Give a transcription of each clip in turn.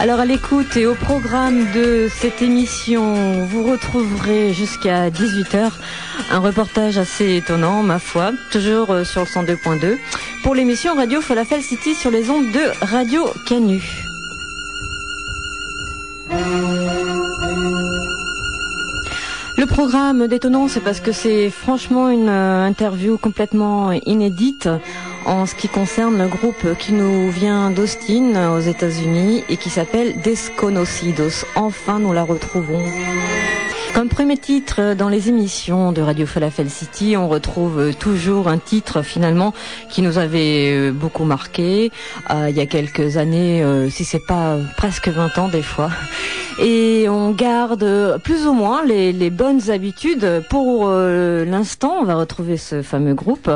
Alors à l'écoute et au programme de cette émission, vous retrouverez jusqu'à 18h un reportage assez étonnant, ma foi, toujours euh, sur le 102.2, pour l'émission Radio Falafel City sur les ondes de Radio Canu. Le programme détonnant, c'est parce que c'est franchement une euh, interview complètement inédite en ce qui concerne le groupe qui nous vient d'Austin aux États-Unis et qui s'appelle Desconocidos. Enfin, nous la retrouvons. Comme premier titre dans les émissions de Radio Falafel City, on retrouve toujours un titre finalement qui nous avait euh, beaucoup marqué euh, il y a quelques années, euh, si c'est pas presque 20 ans des fois. Et on garde plus ou moins les, bonnes habitudes. Pour euh, l'instant, on va retrouver ce fameux groupe.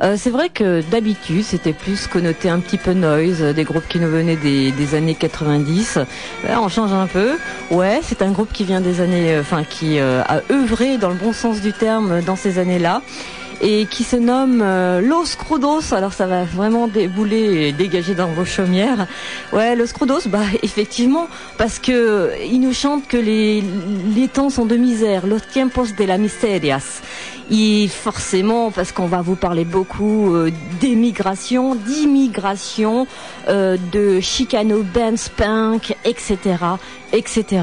Euh, c'est vrai que d'habitude, c'était plus connoté un petit peu noise, des groupes qui nous venaient des, années 90. Là, on change un peu. Ouais, c'est un groupe qui vient des années, enfin qui euh, a œuvré dans le bon sens du terme dans ces années-là et qui se nomme euh, Los Crudos. Alors ça va vraiment débouler et dégager dans vos chaumières. Ouais, Los Crudos, bah effectivement, parce que il nous chante que les, les temps sont de misère, los tiempos de la miserias. Et forcément, parce qu'on va vous parler beaucoup euh, d'émigration, d'immigration, euh, de chicano, dance punk, etc., etc.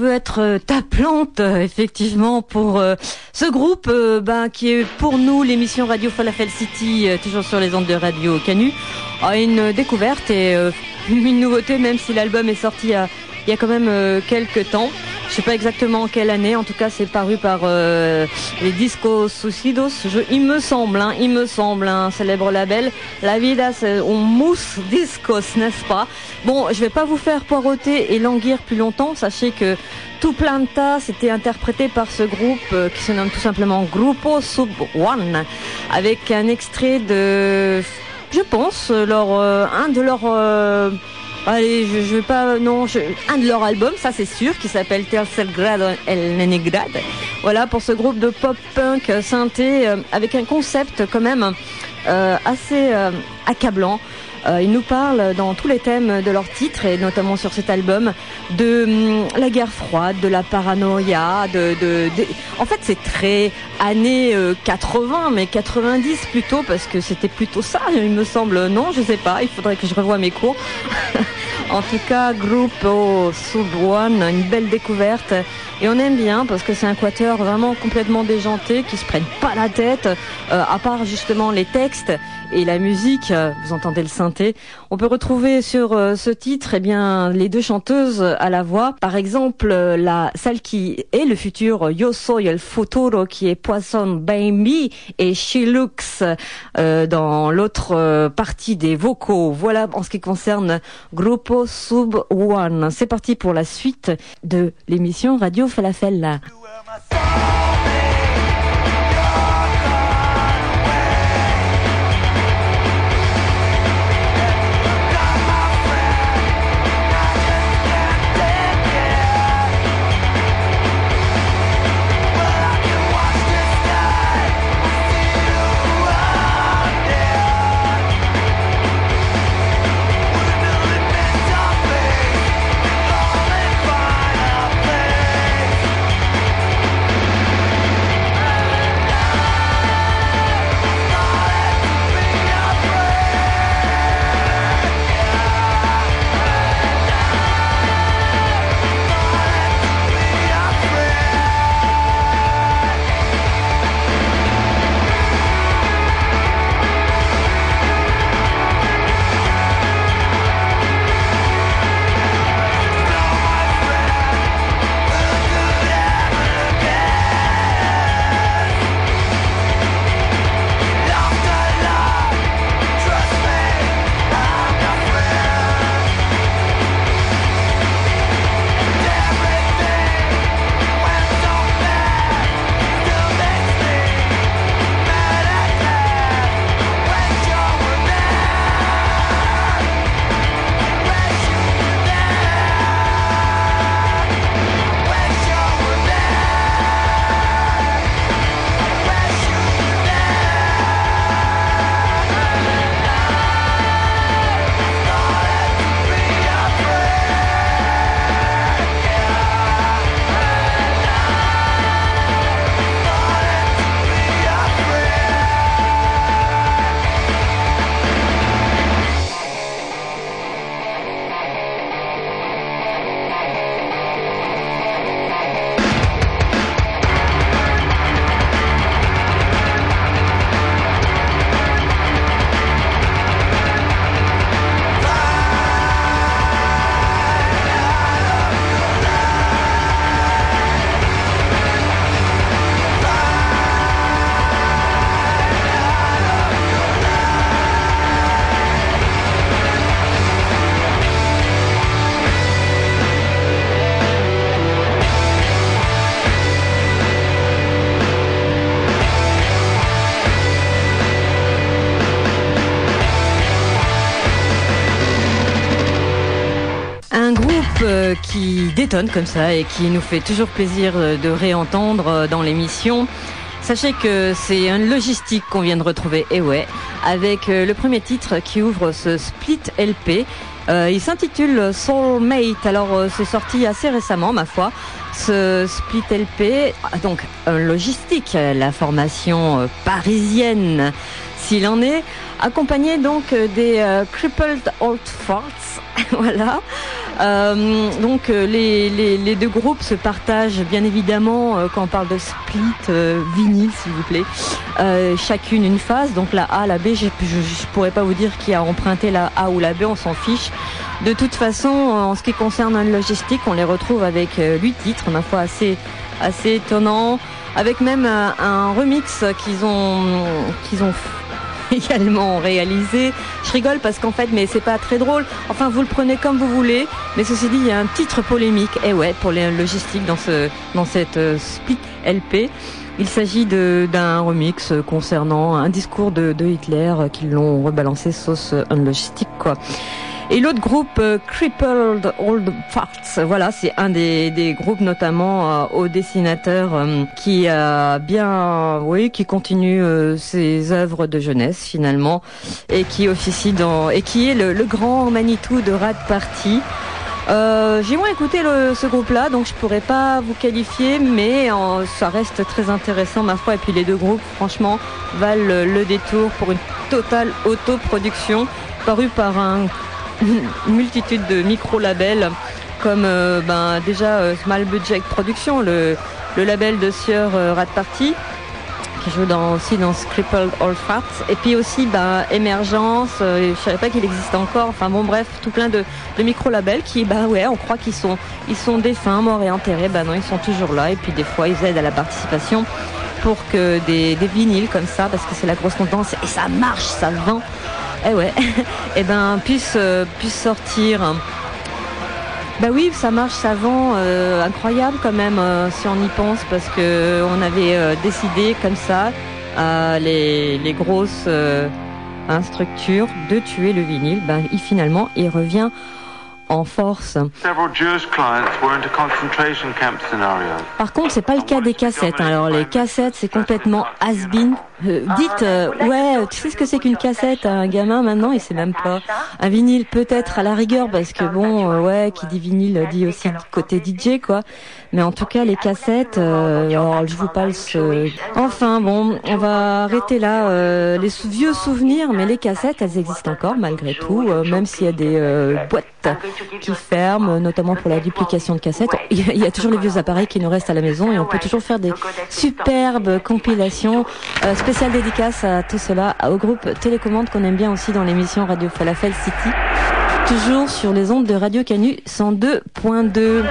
Veux être euh, ta plante, euh, effectivement, pour euh, ce groupe ben, qui est pour nous l'émission Radio Falafel City, toujours sur les ondes de Radio Canu, une découverte et une nouveauté, même si l'album est sorti il y a, il y a quand même quelques temps. Je sais pas exactement quelle année. En tout cas, c'est paru par euh, les Discos Suicidos. Je, il me semble, hein, il me semble, un célèbre label. La vida un mousse discos, n'est-ce pas? Bon, je vais pas vous faire poireauter et languir plus longtemps. Sachez que tout Planta, c'était interprété par ce groupe euh, qui se nomme tout simplement Grupo Sub One, avec un extrait de, je pense, leur, euh, un de leurs, euh, allez, je, je vais pas, non, un de leurs albums, ça c'est sûr, qui s'appelle Tercer Grado El Leningrad. Voilà pour ce groupe de pop punk synthé euh, avec un concept quand même assez euh, accablant. Euh, ils nous parlent dans tous les thèmes de leurs titres et notamment sur cet album de hum, la guerre froide, de la paranoïa, de, de, de- en fait c'est très années euh, 80 mais 90 plutôt parce que c'était plutôt ça il me semble. Non je sais pas il faudrait que je revoie mes cours. En tout cas groupe au One une belle découverte. Et on aime bien parce que c'est un quatuor vraiment complètement déjanté qui se prennent pas la tête euh, à part justement les textes et la musique, euh, vous entendez le synthé. On peut retrouver sur euh, ce titre eh bien les deux chanteuses à la voix. Par exemple, euh, la celle qui est le futur Yo Soy el Futuro qui est Poisson Baby et She Looks dans l'autre partie des vocaux. Voilà en ce qui concerne Grupo Sub One. C'est parti pour la suite de l'émission Radio Falafel. Détonne comme ça et qui nous fait toujours plaisir euh, de réentendre euh, dans l'émission. Sachez que c'est un logistique qu'on vient de retrouver, et ouais, avec euh, le premier titre qui ouvre ce split LP. Euh, il s'intitule Soulmate. Alors c'est sorti assez récemment, ma foi. Ce split LP, ah, donc un logistique, la formation parisienne, s'il en est, accompagné donc euh, des euh, Crippled Old Farts. voilà. Euh, donc les, les, deux groupes se partagent bien évidemment quand on parle de split vinyle s'il vous plaît chacune une phase donc la A la B je, je, je pourrais pas vous dire qui a emprunté la A ou la B on s'en fiche De toute façon, en ce qui concerne un logistique, on les retrouve avec huit titres, ma foi assez assez étonnant, avec même un remix qu'ils ont qu'ils ont également réalisé. Je rigole parce qu'en fait, mais c'est pas très drôle. Enfin, vous le prenez comme vous voulez. Mais ceci dit, il y a un titre polémique. Et ouais, pour les logistiques dans ce dans cette euh, split LP. Il s'agit d'un remix concernant un discours de, de Hitler euh, qu'ils l'ont rebalancé sauce un logistique quoi. Et l'autre groupe, euh, Crippled Old Farts, voilà, c'est un des, des groupes notamment euh, au dessinateur euh, qui a bien, oui, qui continue ses œuvres de jeunesse finalement et qui officie dans et qui est le, le grand Manitou de Rat Party. Euh, J'ai moins écouté le, ce groupe-là, donc je pourrais pas vous qualifier, mais ça reste très intéressant ma foi. Et puis les deux groupes, franchement, valent le, le détour pour une totale autoproduction parue par un une multitude de micro-labels comme euh, ben, déjà euh, Small Budget Production, le, le label de Sieur euh, Rat Party qui joue dans, aussi dans Crippled All Farts et puis aussi ben, Émergence, euh, je savais pas qu'il existe encore, enfin bon bref, tout plein de, de micro-labels qui, bah ouais, on croit qu'ils sont, ils sont défunts, morts et enterrés, ben non, ils sont toujours là. Et puis des fois ils aident à la participation pour que des, des vinyles comme ça, parce que c'est la grosse tendance. Et ça marche, ça vend, eh ouais, et ben puisse, euh, puisse sortir. Bah oui, ça marche, ça vend, euh, incroyable quand même euh, si on y pense parce que on avait euh, décidé comme ça à les, les grosses euh, hein, structures de tuer le vinyle. Ben il, finalement il revient en force. Several Jewish clients were into concentration camp scenarios. Par contre, c'est pas le cas des cassettes. hein. Alors les cassettes, c'est complètement has-been. Euh, dites, euh, ouais, tu sais ce que c'est qu'une cassette Un gamin maintenant, il sait même pas. Un vinyle peut-être à la rigueur, parce que bon, euh, ouais, qui dit vinyle dit aussi côté DJ, quoi. Mais en tout cas, les cassettes, euh, alors je vous parle ce... Enfin bon, on va arrêter là. euh, les sou- vieux souvenirs, mais les cassettes, elles existent encore malgré tout, euh, même s'il y a des euh, boîtes qui ferment, notamment pour la duplication de cassettes. Il y, a, il y a toujours les vieux appareils qui nous restent à la maison et on peut toujours faire des superbes compilations. Spéciale dédicace à tout cela, au groupe Télécommande qu'on aime bien aussi dans l'émission Radio Falafel City. Toujours sur les ondes de Radio Canu 102.2.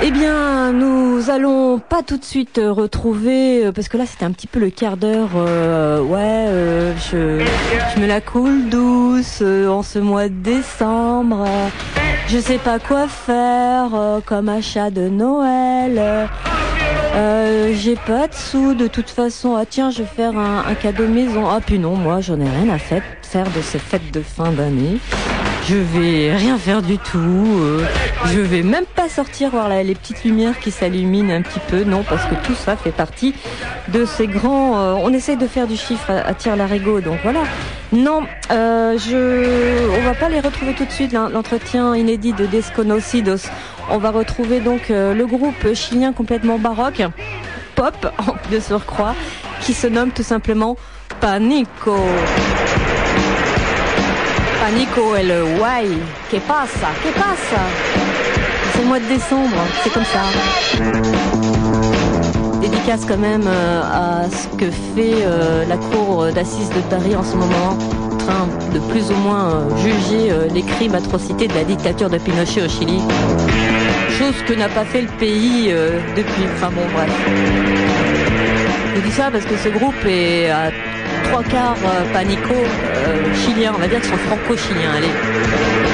Eh bien, nous allons pas tout de suite retrouver, euh, parce que là c'était un petit peu le quart d'heure, euh, ouais, euh, je, me la coule douce en ce mois de décembre. je sais pas quoi faire comme achat de Noël. Euh, j'ai pas de sous de toute façon. Ah tiens, je vais faire un, un cadeau maison. Ah puis non, moi j'en ai rien à fait- faire de ces fêtes de fin d'année. Je vais rien faire du tout. euh, je vais même pas sortir voir la- les petites lumières qui s'illuminent un petit peu. Non, parce que tout ça fait partie de ces grands. euh, on essaye de faire du chiffre à, à tir donc voilà. Non, euh, je, on va pas les retrouver tout de suite. l'en- L'entretien inédit de Desconocidos. On va retrouver donc euh, le groupe chilien complètement baroque, pop en de surcroît, qui se nomme tout simplement Panico. Panico et le Why. Que pasa? Que pasa? C'est le mois de décembre, c'est comme ça. Dédicace quand même euh, à ce que fait euh, la cour d'assises de Paris en ce moment, en train de plus ou moins euh, juger les crimes, atrocités de la dictature de Pinochet au Chili. Chose que n'a pas fait le pays depuis. Enfin bon, bref. Je dis ça parce que ce groupe est à trois quarts euh, panico euh, chilien, on va dire qu'ils sont franco-chiliens. Allez.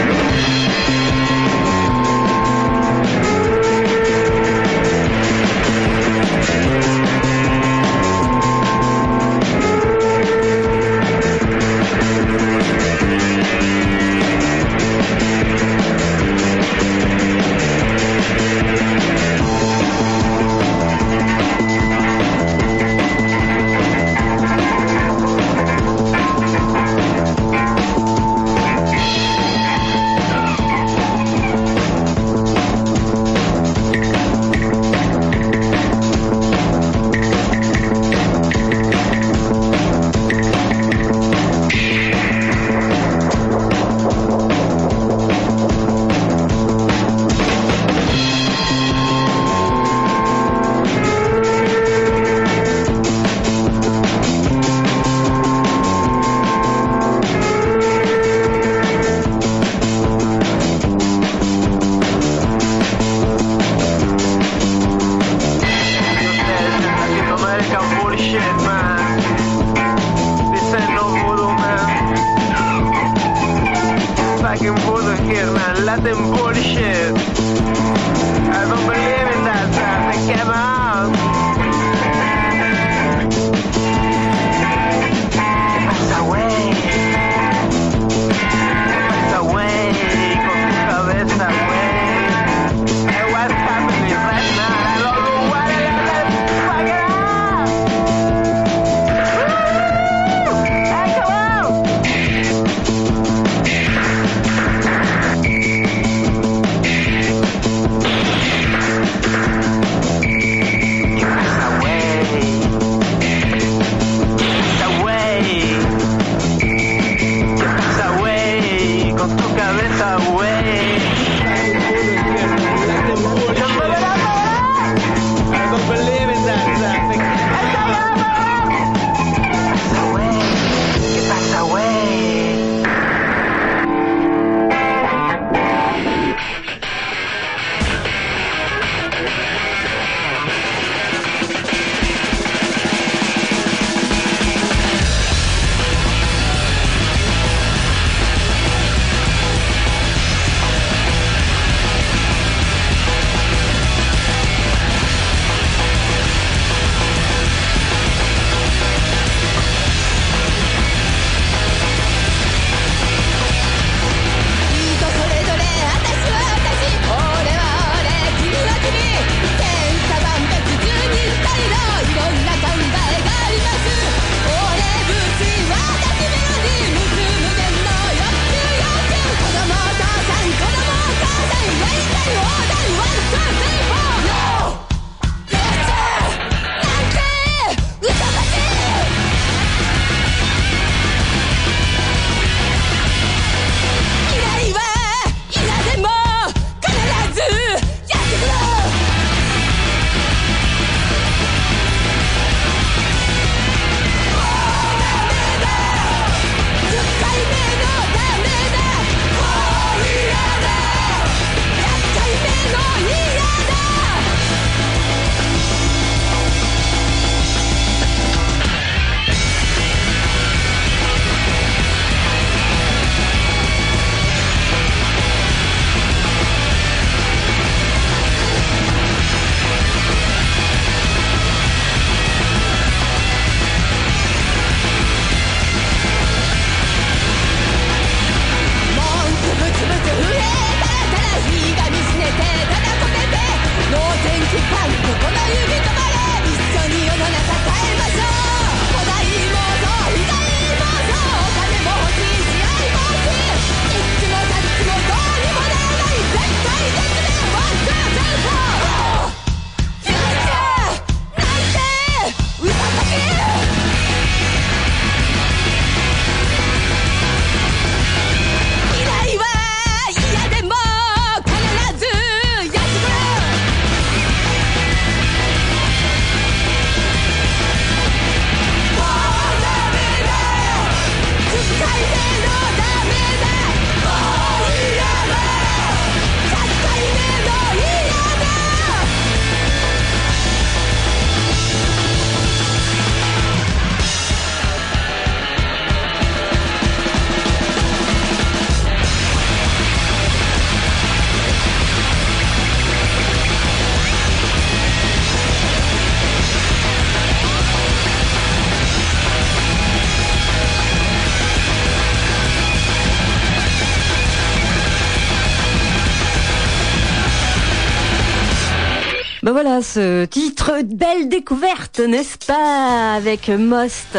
Ben voilà, ce titre, belle découverte, n'est-ce pas, avec Most.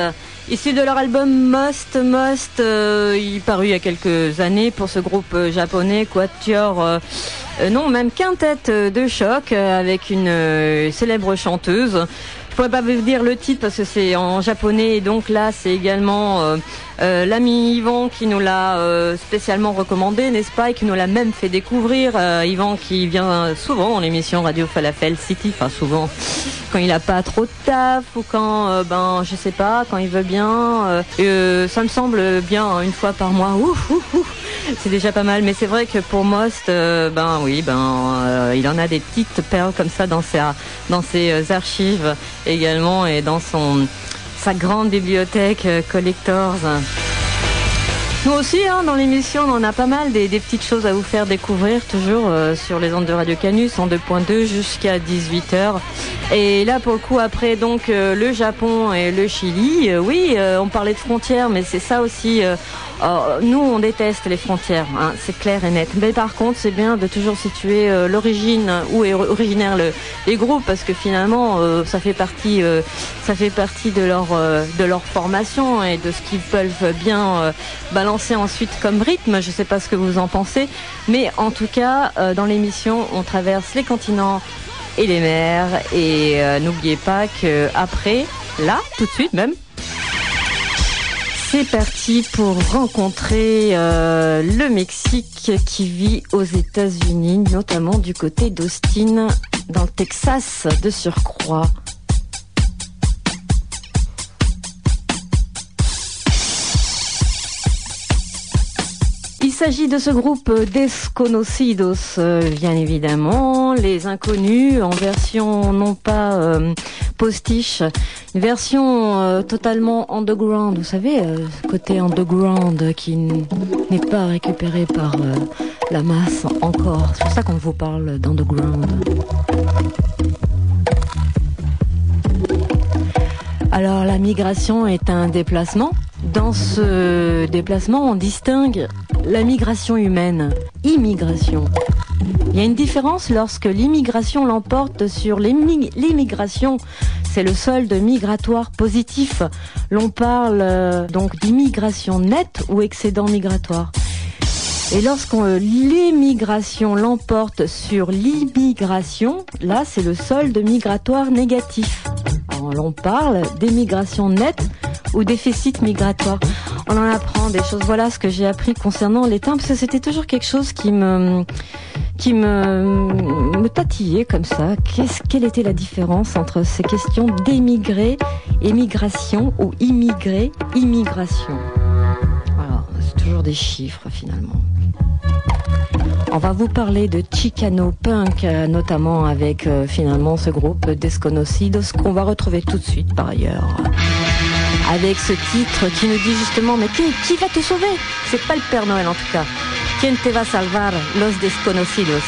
Issu de leur album Most, Most, euh, il paru il y a quelques années pour ce groupe euh, japonais, Quatuor, euh, euh, non, même quintette euh, de choc, avec une célèbre chanteuse. Je pourrais pas vous dire le titre parce que c'est en japonais et donc là c'est également euh, l'ami Yvan qui nous l'a euh, spécialement recommandé, n'est-ce pas, et qui nous l'a même fait découvrir. Euh, Yvan qui vient souvent dans l'émission Radio Falafel City, enfin souvent quand il a pas trop de taf ou quand euh, ben je sais pas, quand il veut bien. ça me semble bien hein, une fois par mois. Ouf, ouf, ouf. C'est déjà pas mal, mais c'est vrai que pour Most, ben oui, ben il en a des petites perles comme ça dans ses dans ses archives également et dans son sa grande bibliothèque euh, collectors. Nous aussi, hein, dans l'émission, on en a pas mal des, petites choses à vous faire découvrir, toujours euh, sur les ondes de Radio Canus en 2.2 jusqu'à 18h. Et là, pour le coup, après donc euh, le Japon et le Chili, oui, on parlait de frontières, mais c'est ça aussi. Nous, on déteste les frontières, hein, c'est clair et net. Mais par contre, c'est bien de toujours situer euh, l'origine, où est originaire le, les groupes, parce que finalement, euh, ça fait partie, euh, ça fait partie de leur formation et de ce qu'ils peuvent bien balancer ensuite comme rythme. Je sais pas ce que vous en pensez, mais en tout cas, dans l'émission, on traverse les continents et les mers. Et n'oubliez pas que après, là, tout de suite même. C'est parti pour rencontrer euh, le Mexique qui vit aux États-Unis, notamment du côté d'Austin, dans le Texas de surcroît. Il s'agit de ce groupe Desconocidos, euh, bien évidemment, les inconnus en version non pas euh, postiche, une version euh, totalement underground, vous savez, euh, côté underground qui n'est pas récupéré par euh, la masse encore. C'est pour ça qu'on vous parle d'underground. Alors la migration est un déplacement. Dans ce déplacement, on distingue la migration humaine, immigration. Il y a une différence lorsque l'immigration l'emporte sur l'émi- l'immigration. C'est le solde migratoire positif. L'on parle euh, donc d'immigration nette ou excédent migratoire. Et lorsqu'on euh, l'immigration l'emporte sur l'immigration, là c'est le solde migratoire négatif. Alors, l'on parle d'émigration nette ou déficit migratoire. On en apprend des choses. Voilà ce que j'ai appris concernant les termes, parce que c'était toujours quelque chose qui me qui me, me tatillait comme ça. Qu'est-ce, quelle était la différence entre ces questions d'émigrer, émigration ou immigré, immigration? Voilà, c'est toujours des chiffres finalement. On va vous parler de Chicano Punk, euh, notamment avec euh, finalement ce groupe Desconocidos qu'on va retrouver tout de suite par ailleurs. Avec ce titre qui nous dit justement, mais qui, qui va te sauver? C'est pas le Père Noël en tout cas. Quien te va salvar Los Desconocidos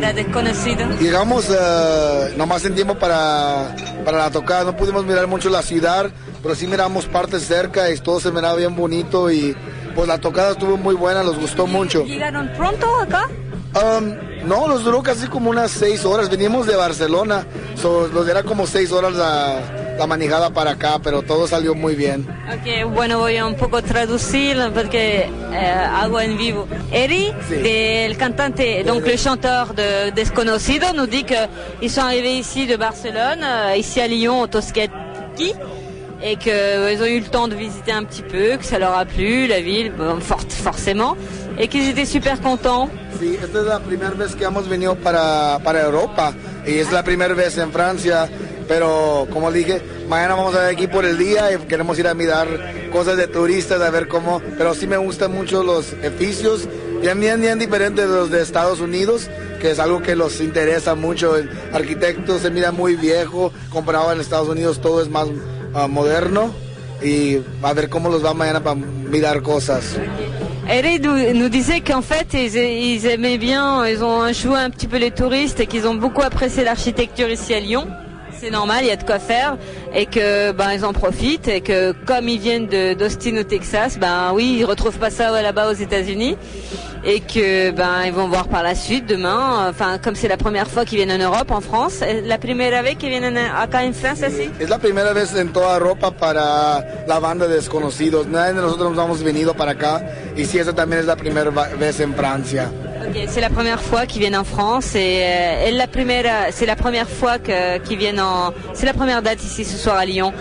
para desconocido? Llegamos eh, nomás en tiempo para, para la tocada, no pudimos mirar mucho la ciudad, pero sí miramos partes cerca y todo se miraba bien bonito y pues la tocada estuvo muy buena, nos gustó mucho. ¿Llegaron pronto acá? Um, no, nos duró casi como unas seis horas, venimos de Barcelona, so, nos era como seis horas la, la manejada para acá, pero todo salió muy bien. Ok, bueno, voy a un poco traducir porque eh, hago en vivo. Eri, Sí. del cantante, donc le chanteur de Desconocido, nous dit qu'ils sont arrivés ici de Barcelone, euh, ici à Lyon, au Toscati, et qu'ils ont eu le temps de visiter un petit peu, que ça leur a plu, la ville, bon, fort- forcément, et qu'ils étaient super contents. Sí, esta es la primera vez que hemos venido para, para Europa y es la primera vez en Francia, pero como dije, mañana vamos a ir aquí por el día y queremos ir a mirar cosas de turistas, a ver cómo, pero sí me gustan mucho los edificios, bien, bien, bien diferentes de los de Estados Unidos, que es algo que los interesa mucho. El arquitecto se mira muy viejo, comparado en Estados Unidos todo es más ah, moderno y a ver cómo los va mañana para mirar cosas. Nous, nous disait qu'en fait, ils, ils aimaient bien, ils ont joué un petit peu les touristes et qu'ils ont beaucoup apprécié l'architecture ici à Lyon. C'est normal, il y a de quoi faire et que ben ils en profitent et que comme ils viennent d'Austin au Texas, ben oui, ils retrouvent pas ça là-bas aux États-Unis et que ben ils vont voir par la suite demain. Enfin, comme c'est la première fois qu'ils viennent en Europe, en France, la primera vez qu'ils viennent en- acá en France, así. Es la primera vez en toda Europa para la banda de Desconocidos. Nadie de nosotros nos hemos venido para acá. Y sí, esa también es la primera vez en Francia. Ok, c'est la première fois qu'ils viennent en France et, euh, et la première, c'est la première fois qu'ils viennent en, c'est la première date ici ce soir à Lyon.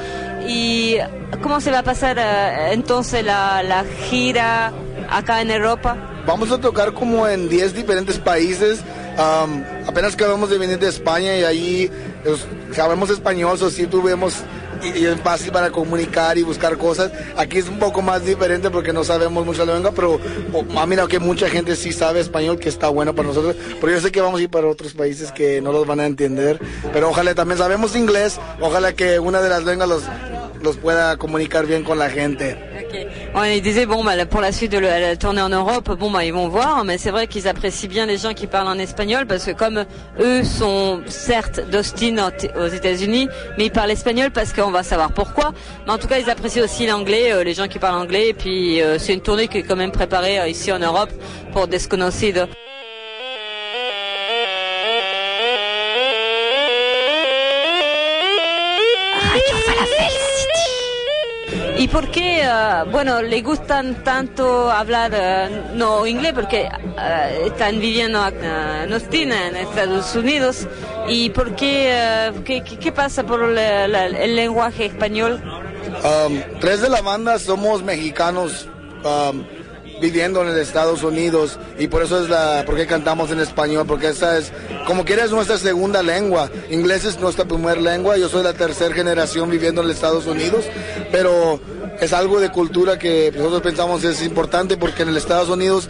Y cómo se va a pasar eh, entonces la, la gira acá en Europa? Vamos a tocar como en 10 diferentes países. Am, apenas acabamos de venir de España y allí pues, sabemos español, o sí tuvimos y, y es fácil para comunicar y buscar cosas. Aquí es un poco más diferente porque no sabemos mucho la lengua, pero oh, ah, mira que mucha gente sí sabe español, que está bueno para nosotros. Pero yo sé que vamos a ir para otros países que no los van a entender. Pero ojalá también sabemos inglés, ojalá que una de las lenguas los, los pueda comunicar bien con la gente. On il disait bon bah, pour la suite de la, tournée en Europe, bon bah ils vont voir, mais c'est vrai qu'ils apprécient bien les gens qui parlent en espagnol parce que comme eux sont certes d'Austin aux- aux États-Unis, mais ils parlent espagnol parce qu'on va savoir pourquoi. Mais en tout cas ils apprécient aussi l'anglais, euh, les gens qui parlent anglais. Et puis euh, c'est une tournée qui est quand même préparée euh, ici en Europe pour Desconocido. ¿Y por qué, eh, bueno, le gustan tanto hablar eh, no inglés? Porque eh, están viviendo en Austin, en Estados Unidos. ¿Y por qué, qué, pasa por el lenguaje español? Um, tres de la banda somos mexicanos um, viviendo en Estados Unidos. Y por eso es la porque cantamos en español porque esa es como quiera es nuestra segunda lengua. Inglés es nuestra primera lengua. Yo soy la tercera generación viviendo en Estados Unidos. Pero es algo de cultura que nosotros pensamos es importante porque en Estados Unidos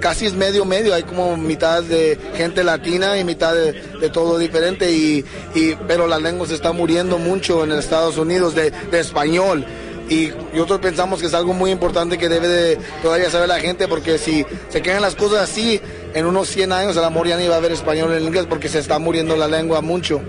casi es medio medio. Hay como mitad de gente latina y mitad de, todo diferente. Y, pero la lengua se está muriendo mucho en Estados Unidos de español y nosotros pensamos que es algo muy importante que debe de todavía saber la gente porque si se quedan las cosas así en unos 100 años el amor ya ni va a haber español en inglés porque se está muriendo la lengua mucho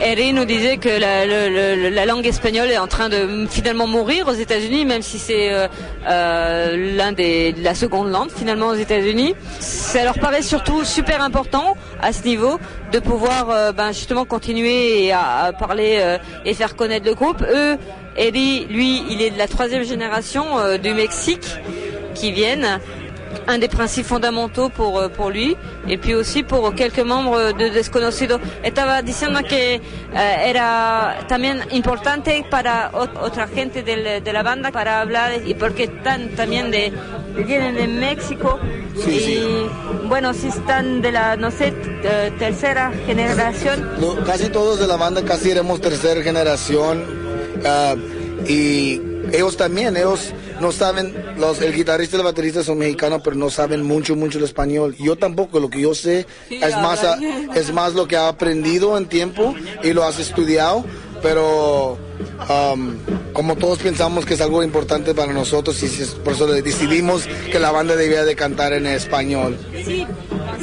Eri nous disait que la, le- la langue espagnole est en train de finalement mourir aux États-Unis, même si c'est euh, euh, la seconde langue finalement aux États-Unis. Ça leur paraît surtout super important à ce niveau de pouvoir euh, ben, justement continuer à, à parler euh, et faire connaître le groupe. Eux, Eri, lui, il est de la troisième génération euh, du Mexique qui viennent un des principes fondamentaux pour, euh, pour lui et puis aussi pour quelques membres de Desconocido. Estaba diciendo que eh, era también importante para ot- otra gente de la banda para hablar y porque están también de vienen de México Sí, y sí. bueno si están de la no sé eh, tercera generación Lo- casi todos de la banda casi éramos tercera generación ah, y ellos también, ellos no saben, los, el guitarrista y el baterista son mexicanos, pero no saben mucho, mucho el español. Yo tampoco, lo que yo sé es más, a- es más lo que ha aprendido en tiempo y lo has estudiado, pero um, como todos pensamos que es algo importante para nosotros y es- por eso decidimos que la banda debía de cantar en español. Si,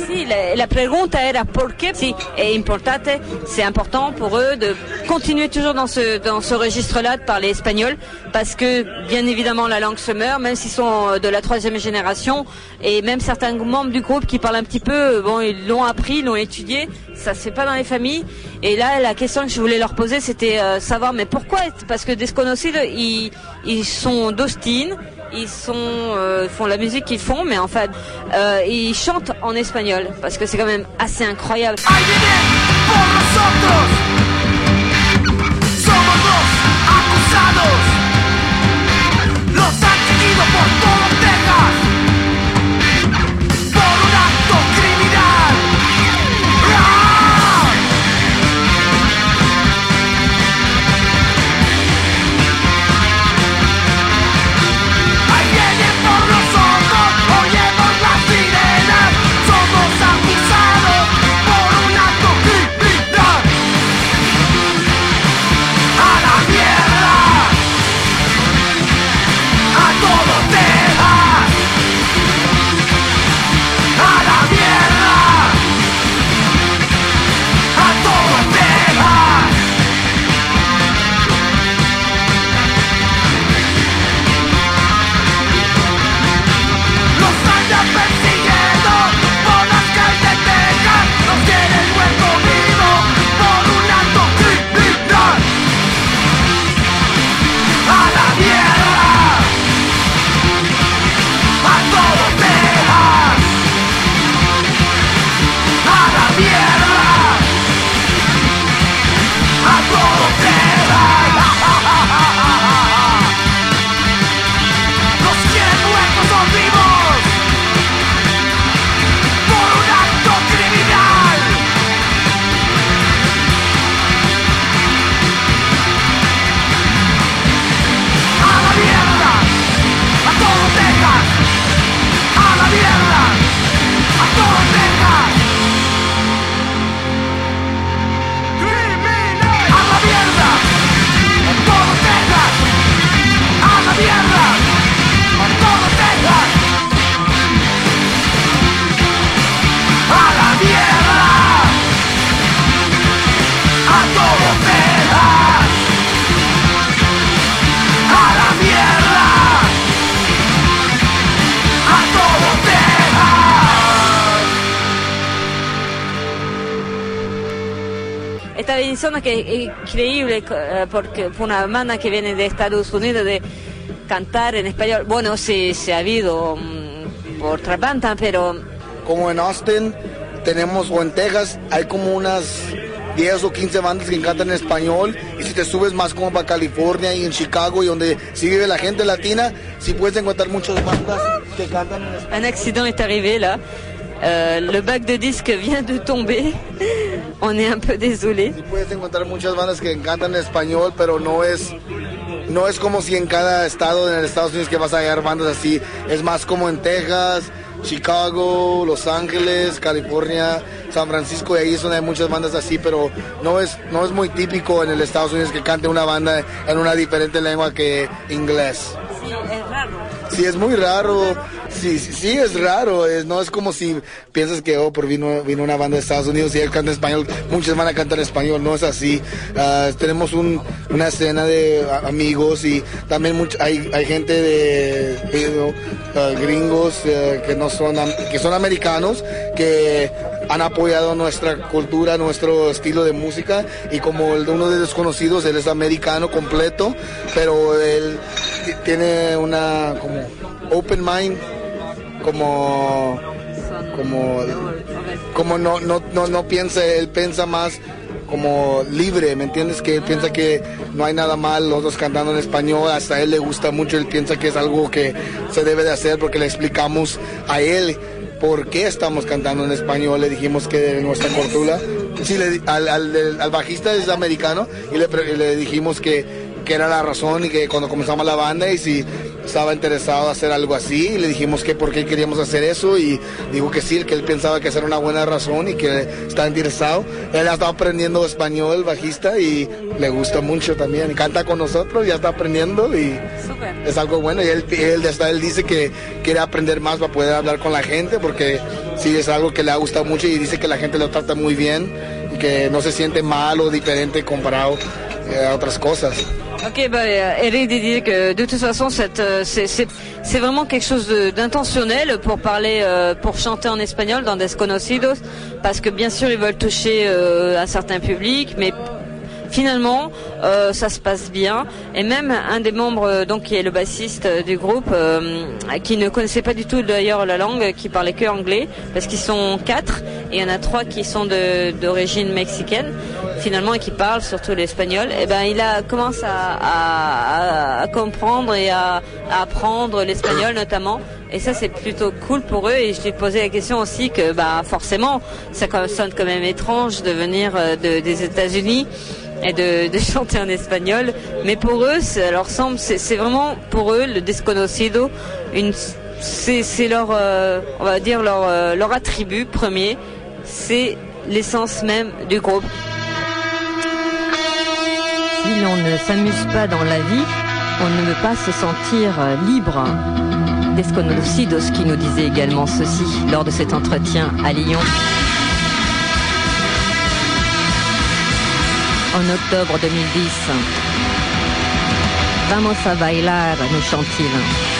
si, la, la pregunta era por qué si est importante, c'est important pour eux de continuer toujours dans ce, dans ce registre-là de parler espagnol, parce que bien évidemment la langue se meurt, même s'ils sont euh, de la troisième génération, et même certains membres du groupe qui parlent un petit peu, euh, bon, ils l'ont appris, l'ont étudié, ça se fait pas dans les familles. Et là, la question que je voulais leur poser, c'était euh, savoir, mais pourquoi Parce que Desconocido, ils, ils sont d'Austin, ils sont euh, font la musique qu'ils font, mais en fait, euh, ils chantent en espagnol parce que c'est quand même assez incroyable. Diciendo que es increíble eh, porque por una banda que viene de Estados Unidos de cantar en español. Bueno, sí, se ha habido mm, por otra banda, pero Como en Austin tenemos, o en Texas, hay como unas 10 o 15 bandas que cantan en español. Y si te subes más como para California y en Chicago y donde sí vive la gente latina, sí puedes encontrar muchas bandas que cantan en español. un accident est arrivé là. Euh, le bac de disques vient de tomber. On est un peu désolé. Sí puedes encontrar muchas bandas que cantan en español, pero no es no es como si en cada estado en Estados Unidos que vas a hallar bandas así. Es más como en Texas, Chicago, Los Ángeles, California, San Francisco y ahí es donde hay muchas bandas así, pero no es no es muy típico en el Estados Unidos que cante una banda en una diferente lengua que inglés. Sí, es raro. Sí, es muy raro. Sí, sí, es raro. No es como si piensas que, oh, por vino, vino una banda de Estados Unidos y él canta español, muchos van a cantar español. No es así. Ah, tenemos un- una escena de amigos y también much- hay, gente de, ah, gringos eh, que no son, que son americanos que han apoyado nuestra cultura, nuestro estilo de música y como el de uno de desconocidos, él es americano completo, pero él ti- tiene una como open mind, como como como no no no no piensa, él piensa más como libre, ¿me entiendes? Que él piensa que no hay nada mal nosotros cantando en español, hasta él le gusta mucho, él piensa que es algo que se debe de hacer porque le explicamos a él por qué estamos cantando en español, le dijimos que nuestra cultura, sí, al, al, al bajista es americano y le dijimos que que era la razón y que cuando comenzamos la banda y si estaba interesado en hacer algo así, y le dijimos que por qué queríamos hacer eso y dijo que sí, que él pensaba que esa era una buena razón y que estaba interesado. Él ha estado aprendiendo español, bajista, y le gusta mucho también. Canta con nosotros, ya está aprendiendo y es algo bueno. Y él, él, él dice que quiere aprender más para poder hablar con la gente porque sí es algo que le ha gustado mucho y dice que la gente lo trata muy bien y que no se siente mal o diferente comparado eh, a otras cosas. Ok, bah, Eric dit que de toute façon, euh, c'est, vraiment quelque chose d'intentionnel pour parler, euh, pour chanter en espagnol dans Desconocidos, parce que bien sûr, ils veulent toucher euh, un certain public, mais finalement, euh, ça se passe bien. Et même un des membres, euh, donc qui est le bassiste du groupe, euh, qui ne connaissait pas du tout d'ailleurs la langue, qui parlait que anglais, parce qu'ils sont quatre, et il y en a trois qui sont d'origine mexicaine, finalement, et qui parlent surtout l'espagnol. Et ben, il a commencé à, à- à comprendre et à, à apprendre l'espagnol notamment. Et ça, c'est plutôt cool pour eux. Et je lui ai posé la question aussi que, bah, forcément, ça sonne quand même étrange de venir euh, de- des États-Unis et de, chanter en espagnol. Mais pour eux, leur semble, c'est vraiment pour eux le desconocido, c'est leur, euh, on va dire leur, euh, leur attribut premier, c'est l'essence même du groupe. Si l'on ne s'amuse pas dans la vie, on ne peut pas se sentir euh, libre. Desconocidos qui nous disait également ceci lors de cet entretien à Lyon. En octobre 2010. Vamos a bailar, nous chante-t-il.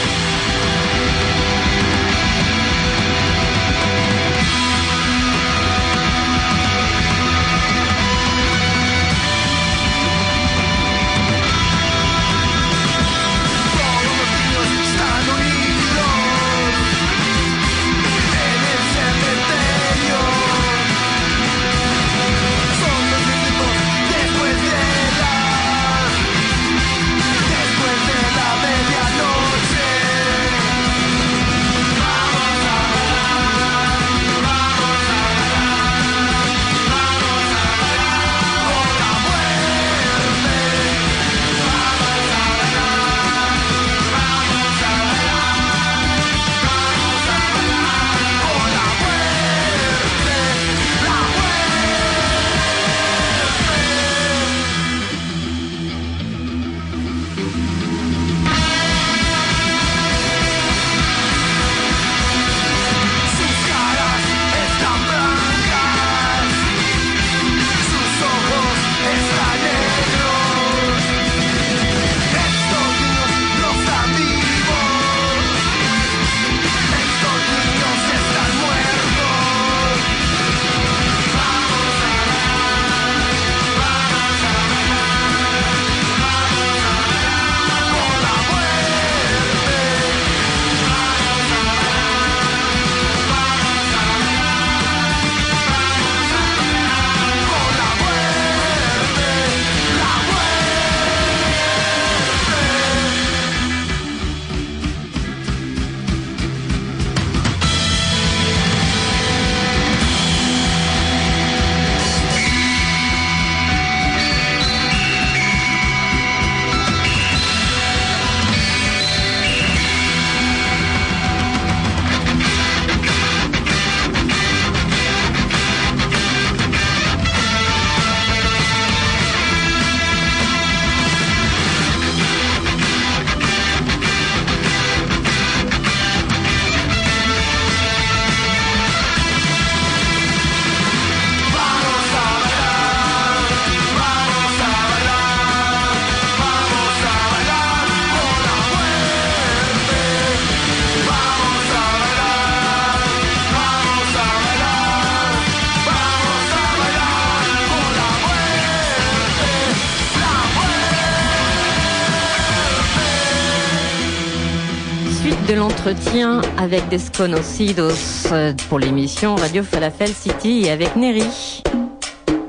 L'entretien avec Desconocidos euh, pour l'émission Radio Falafel City et avec Neri.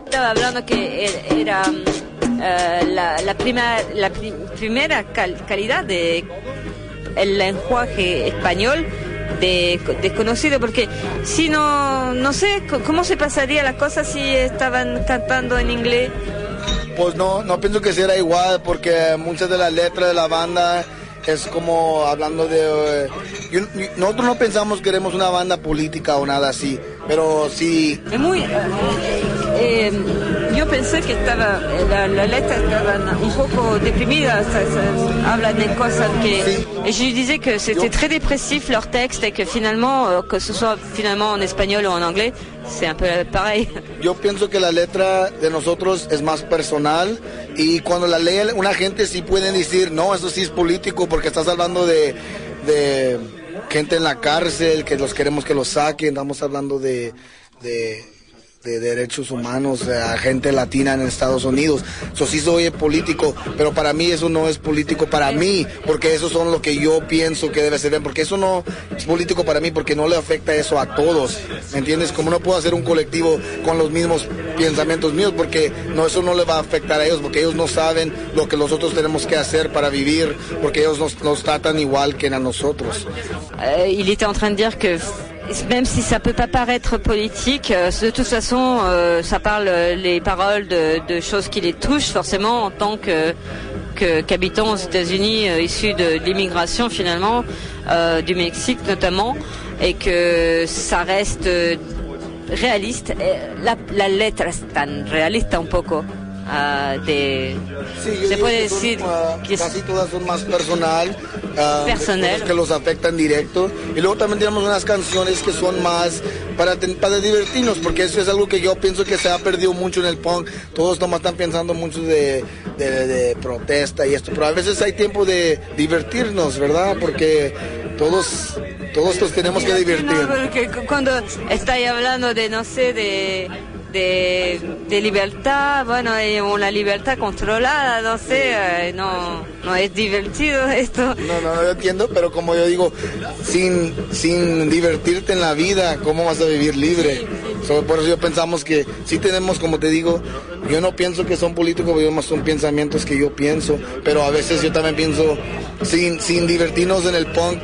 Estaba hablando que er- era eh, la, la, prima- la pri- primera cal- calidad de el lenguaje español de desconocido porque si no no sé cómo se pasaría la cosa si estaban cantando en inglés pues no, no pienso que será igual porque muchas de las letras de la banda es como hablando de... eh, nosotros no pensamos que queremos una banda política o nada así, pero sí... Es muy. eh, yo pensé que estaba, la, la letra estaba un poco deprimida, ça, ça- habla de cosas que. Et je lui disais que c'était très dépressif leur texte et que finalement, euh, que ce soit finalement en espagnol ou en anglais, c'est un peu pareil. Yo pienso que la letra de nosotros es más personal y cuando la lee una gente sí pueden decir, no, eso sí es político porque estás hablando de, de gente en la cárcel, que los queremos que los saquen, estamos hablando de, de, de derechos humanos a gente latina en Estados Unidos. Eso sí se oye político, pero para mí eso no es político para mí, porque eso son lo que yo pienso que debe ser, porque eso no es político para mí, porque no le afecta eso a todos, ¿me entiendes? Como no puedo hacer un colectivo con los mismos pensamientos míos, porque no, eso no le va a afectar a ellos, porque ellos no saben lo que nosotros tenemos que hacer para vivir, porque ellos nos, nos tratan igual que a nosotros. Euh, il était en train de dire que même si ça peut pas paraître politique, euh, de toute façon, euh, ça parle euh, les paroles de, choses qui les touchent forcément en tant que qu'habitants aux États-Unis euh, issus de, l'immigration finalement, du Mexique notamment, et que ça reste realiste. Eh, La, la letra es tan realista un poco. Ah, de, Sí, se puede que son, decir ah, que casi todas son más personal, de Personal. que los afectan directo. Y luego también tenemos unas canciones que son más para, para divertirnos, porque eso es algo que yo pienso que se ha perdido mucho en el punk. Todos nomás están pensando mucho de, de- de protesta y esto, pero a veces hay tiempo de divertirnos, ¿verdad? Porque todos, todos nos tenemos que divertir. No, porque cu- cuando estáis hablando de, no sé, de, de, de libertad, bueno, eh, una libertad controlada, no sé, eh, no, no es divertido esto. No, no, yo entiendo, pero como yo digo, sin, sin divertirte en la vida, ¿cómo vas a vivir libre? So, por eso yo pensamos que sí tenemos, como te digo, yo no pienso que son políticos, yo más son pensamientos que yo pienso, pero a veces yo también pienso, sin, sin divertirnos en el punk,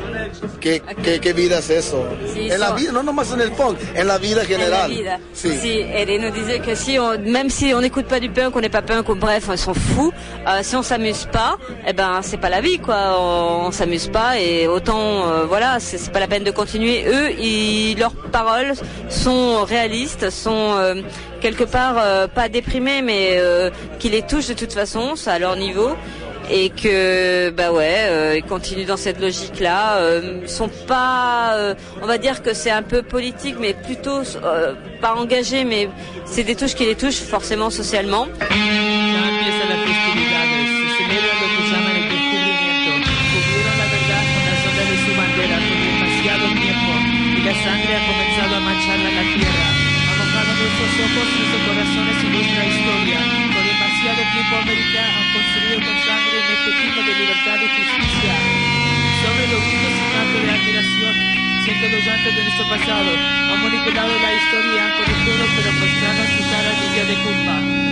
¿qué, qué, qué vida es eso? Sí, en la vida, no nomás en el punk, en la vida En la general. vida. Sí. Si, elle nous disait que si on, même si on n'écoute pas du punk, on n'est pas punk, ou bref, on s'en fout. euh, si on s'amuse pas, eh ben c'est pas la vie quoi. On, on s'amuse pas et autant euh, voilà, c'est pas la peine de continuer. Eux, ils, leurs paroles sont réalistes, sont euh, quelque part euh, pas déprimées, mais euh, qui les touchent de toute façon, c'est à leur niveau et que bah ouais euh, ils continuent dans cette logique là euh, sont pas euh, on va dire que c'est un peu politique mais plutôt euh, pas engagé mais c'est des touches qui les touchent forcément socialement con sangre en este himno de libertad y justicia. Sobre los hijos un canto de admiración, siento los llantos de nuestro pasado. Han manipulado la historia, han corregido, pero mostraron sus caras limpias de culpa.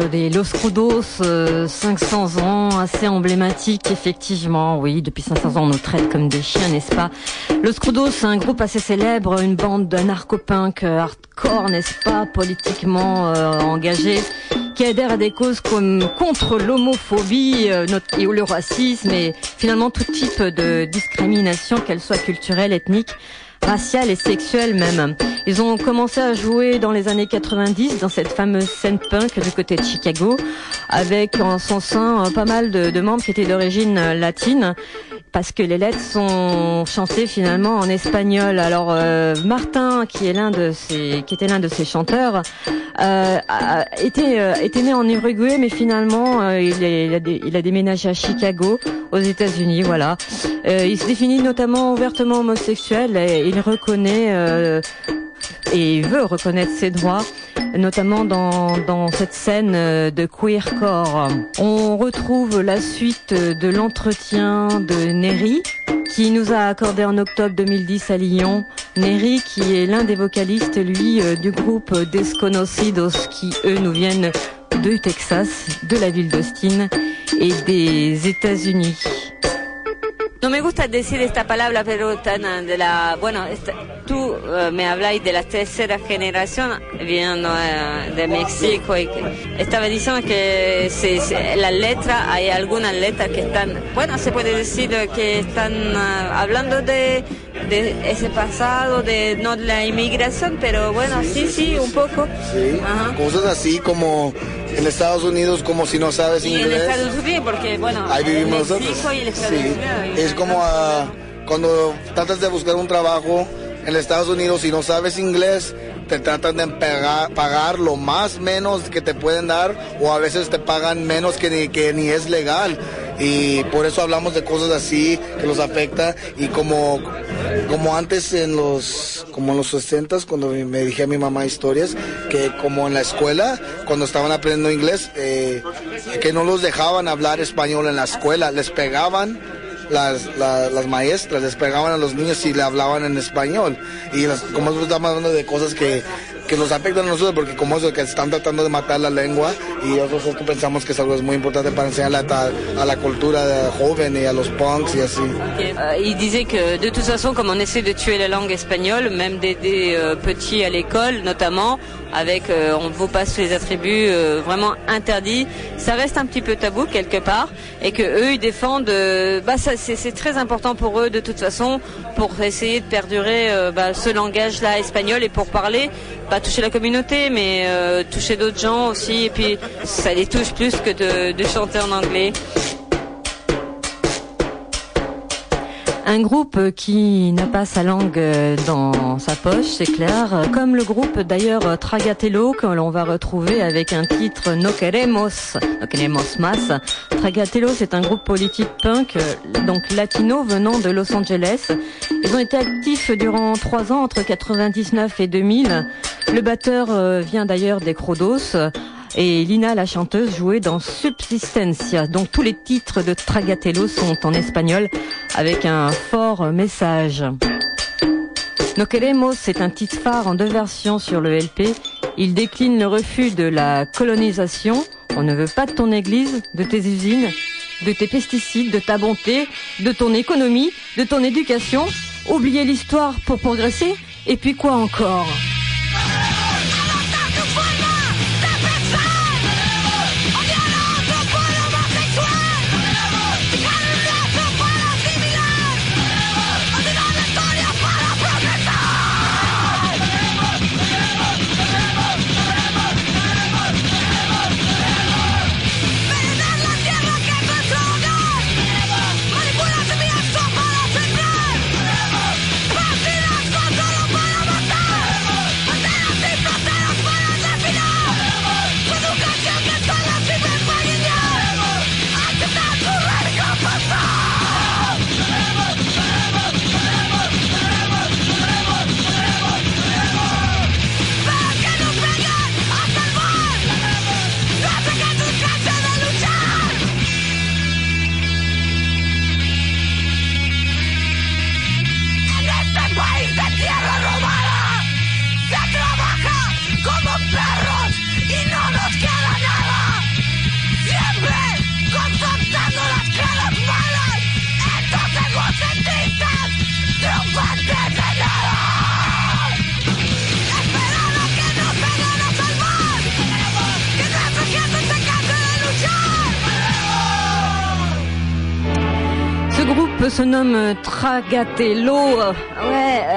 Titre des Los Crudos, euh, 500 ans, assez emblématique, effectivement. Oui, depuis 500 ans, on nous traite comme des chiens, n'est-ce pas? Los Crudos, un groupe assez célèbre, une bande de euh, hardcore, n'est-ce pas, politiquement euh, qui adhère à des causes comme contre l'homophobie euh, et le racisme et finalement tout type de discrimination, qu'elle soit culturelle, ethnique raciale et sexuelle même. Ils ont commencé à jouer dans les années 90 dans cette fameuse scène punk du côté de Chicago, avec en son sein euh, pas mal de, membres qui étaient d'origine euh, latine, parce que les lettres sont chantées finalement en espagnol. Alors euh, Martin, qui est l'un de ces, qui était l'un de ces chanteurs, euh, a- était euh, était né en Uruguay, mais finalement euh, il, est- il a il a déménagé à Chicago, aux États-Unis. Voilà. Euh, il se définit notamment ouvertement homosexuel et il reconnaît euh, et veut reconnaître ses droits, notamment dans, dans cette scène euh, de queercore. On retrouve la suite de l'entretien de Neri qui nous a accordé en octobre 2010 à Lyon. Neri qui est l'un des vocalistes, lui, euh, du groupe Desconocidos qui, eux, nous viennent de Texas, de la ville d'Austin et des États-Unis. Me de la, tú eh, me habláis de la tercera generación viniendo eh, de México y que estaba diciendo que se, se- la letra, hay algunas letras que están, bueno, se puede decir que están ah, hablando de, de ese pasado, de no la inmigración, pero bueno, sí, sí, un poco. Sí, Ajá. cosas así como en Estados Unidos, como si no sabes Y en inglés. Estados Unidos, porque bueno, Ahí vivimos nosotros. Sí, es como cuando tratas de buscar un trabajo en Estados Unidos y no sabes inglés, te tratan de pagar, lo más menos que te pueden dar o a veces te pagan menos que ni, que ni es legal. Y por eso hablamos de cosas así que los afecta y como, antes en los, como en los 60 cuando me dije a mi mamá historias, que como en la escuela, cuando estaban aprendiendo inglés, eh, que no los dejaban hablar español en la escuela, les pegaban las, la- las maestras, les pegaban a los niños si le hablaban en español. Y las- como estamos hablando de cosas que, que nos afectan a nosotros, porque como eso, de matar la lengua, y nosotros pensamos que es algo muy importante para a, a la cultura de joven y a punks y así. Il disait que de toute façon, comme on essaie de tuer la langue espagnole, même d'aider euh, petits à l'école notamment, avec euh, on vous passe les attributs euh, vraiment interdits, ça reste un petit peu tabou quelque part, et que eux ils défendent, euh, bah ça c'est très important pour eux de toute façon pour essayer de perdurer bah, ce langage-là espagnol et pour parler, pas toucher la communauté, mais euh, toucher d'autres gens aussi, et puis ça les touche plus que de, de chanter en anglais. Un groupe qui n'a pas sa langue euh, dans sa poche, c'est clair. Comme le groupe d'ailleurs Tragatello que l'on va retrouver avec un titre No queremos, No queremos más. Tragatello, c'est un groupe politique punk, euh, donc latino venant de Los Angeles. Ils ont été actifs durant trois ans entre 99 et 2000. Le batteur euh, vient d'ailleurs des Crodos. Et Lina, la chanteuse, jouait dans Subsistencia. Donc tous les titres de Tragatello sont en espagnol avec un fort message. No Queremos, c'est un titre phare en deux versions sur le LP. Il décline le refus de la colonisation. On ne veut pas de ton église, de tes usines, de tes pesticides, de ta bonté, de ton économie, de ton éducation. Oublier l'histoire pour progresser. Et puis quoi encore? Se nomme Tragatello, euh,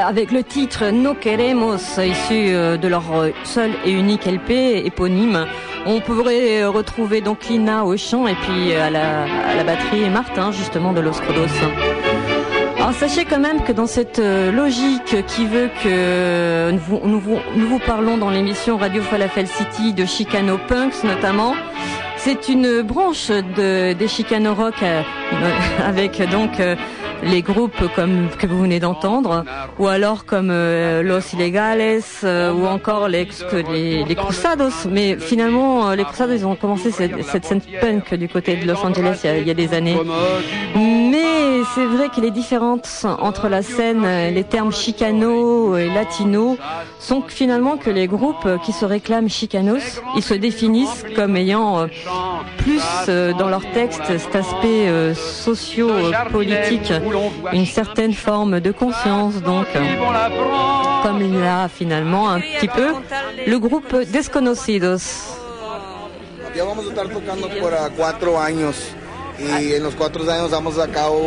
avec le titre No Queremos, issu euh, de leur euh, seul et unique LP éponyme. On pourrait retrouver donc Lina au chant et puis à la, à la batterie Martin justement de Los Codos. Alors sachez quand même que dans cette euh, logique qui veut que nous nous vous parlons dans l'émission Radio Falafel City de Chicano Punks notamment, c'est une branche de, des Chicano Rock euh, avec donc euh, les groupes comme que vous venez d'entendre, ou alors comme euh, Los Illegales, euh, ou encore les, les, les Cruzados. Mais finalement, euh, les Cruzados, ils ont commencé cette, cette scène punk du côté de Los Angeles il y a, il y a des années. Mais c'est vrai que les différences entre la scène, euh, les termes chicano et latino, sont finalement que les groupes qui se réclament chicanos, ils se définissent comme ayant euh, plus dans leur texte cet aspect socio-politique, une certaine forme de conscience donc, comme il y a finalement un petit peu le groupe Desconocidos. Ya vamos a estar tocando por cuatro años. Y en los cuatro años hemos sacado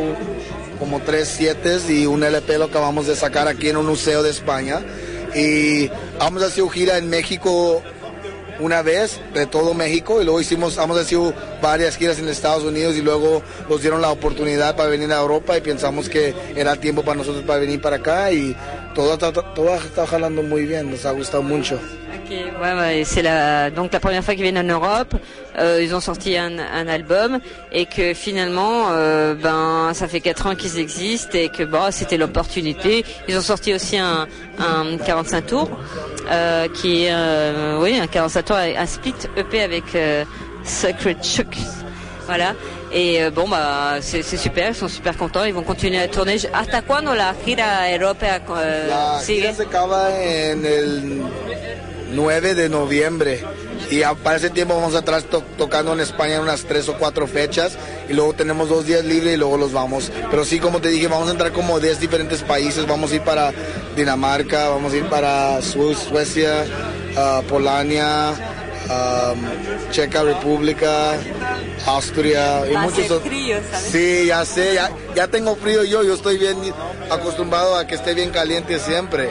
como tres siete y un LP lo acabamos de sacar aquí en un museo de España. Y vamos a hacer gira en México una vez de todo México y luego hicimos, hemos hecho varias giras en Estados Unidos y luego nos dieron la oportunidad para venir a Europa y pensamos que era tiempo para nosotros para venir para acá y todo está, todo está jalando muy bien, nos ha gustado mucho. Ok, ouais, ouais, c'est la, donc la première fois qu'ils viennent en Europe. Euh, ils ont sorti un, un album et que finalement, euh, ben, ça fait quatre ans qu'ils existent et que bon, c'était l'opportunité. Ils ont sorti aussi un, un 45 tours, euh, qui euh, oui, un 45 tours, un split EP avec euh, Sacred Shook. Voilà. Et euh, bon, bah, c'est c'est super, ils sont super contents, ils vont continuer à tourner. ¿Hasta cuándo la gira europea euh, La sigue? gira se acaba en el 9 de noviembre y a- para ese tiempo vamos a estar to- tocando en España en unas tres o cuatro fechas y luego tenemos dos días libres y luego los vamos. Pero sí, como te dije, vamos a entrar como 10 diferentes países. Vamos a ir para Dinamarca, vamos a ir para Su- Suecia, ah, Polonia, um, Checa República, Austria y Va muchos otros. Sí, ya sé, ya, ya tengo frío yo, yo estoy bien acostumbrado a que esté bien caliente siempre.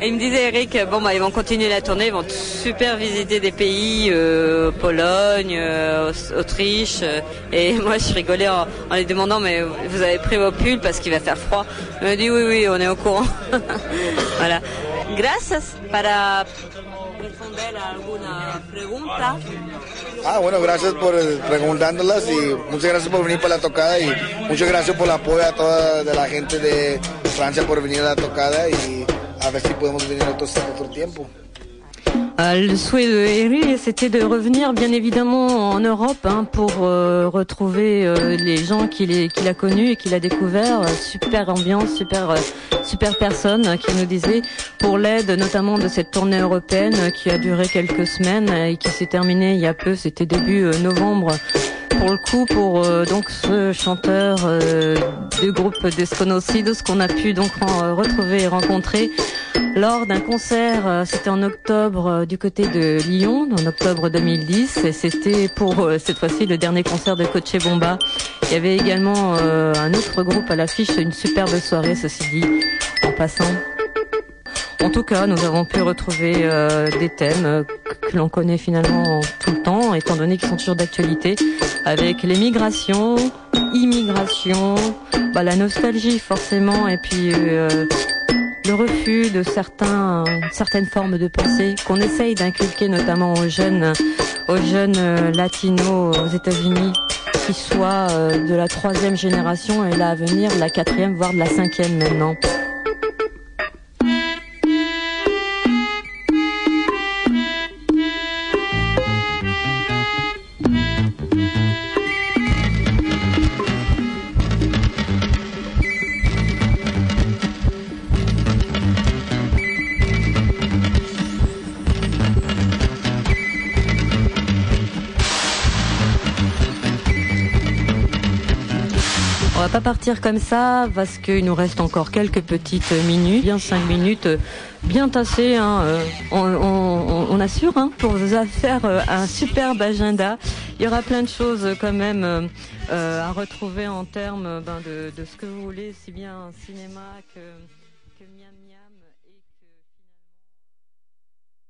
Et il me disait Eric, bon bah ils vont continuer la tournée, ils vont super visiter des pays, euh, Pologne, euh, Autriche, euh, et moi je rigolais en, en les demandant mais vous avez pris vos pulls parce qu'il va faire froid. Il me dit oui oui on est au courant. voilà. Gracias para responder a alguna pregunta. Ah, bueno, gracias por eh, preguntándolas y muchas gracias por venir para la tocada y muchas gracias por el apoyo a toda la gente de Francia por venir a la tocada y a ver si. Euh, le souhait de Harry, c'était de revenir bien évidemment en Europe hein, pour euh, retrouver euh, les gens qu'il a connus et qu'il a découverts. Euh, Super ambiance, super super personne euh, qui nous disait pour l'aide notamment de cette tournée européenne qui a duré quelques semaines et qui s'est terminée il y a peu, c'était début novembre. Pour le coup, pour euh, donc ce chanteur euh, du groupe Desconocidos qu'on a pu donc ren- retrouver et rencontrer lors d'un concert, euh, c'était en octobre euh, du côté de Lyon, en octobre 2010, et c'était pour euh, cette fois-ci le dernier concert de Coche Bomba. Il y avait également euh, un autre groupe à l'affiche, une superbe soirée, ceci dit, en passant. En tout cas, nous avons pu retrouver euh, des thèmes euh, que, l'on connaît finalement étant donné qu'ils sont toujours d'actualité, avec les migrations, immigration, bah, la nostalgie forcément, et puis euh, le refus de certains, certaines formes de pensée qu'on essaye d'inculquer notamment aux jeunes, aux jeunes euh, latinos aux États-Unis, qui soient euh, de la troisième génération et là à venir de la quatrième, voire de la cinquième maintenant. Va pas partir comme ça parce qu'il nous reste encore quelques petites minutes, bien cinq minutes, bien tassées. Hein, euh, on, on- on assure hein, pour vous faire euh, un superbe agenda Il y aura plein de choses euh, quand même euh, à retrouver en termes ben, de, de ce que vous voulez, si bien cinéma que.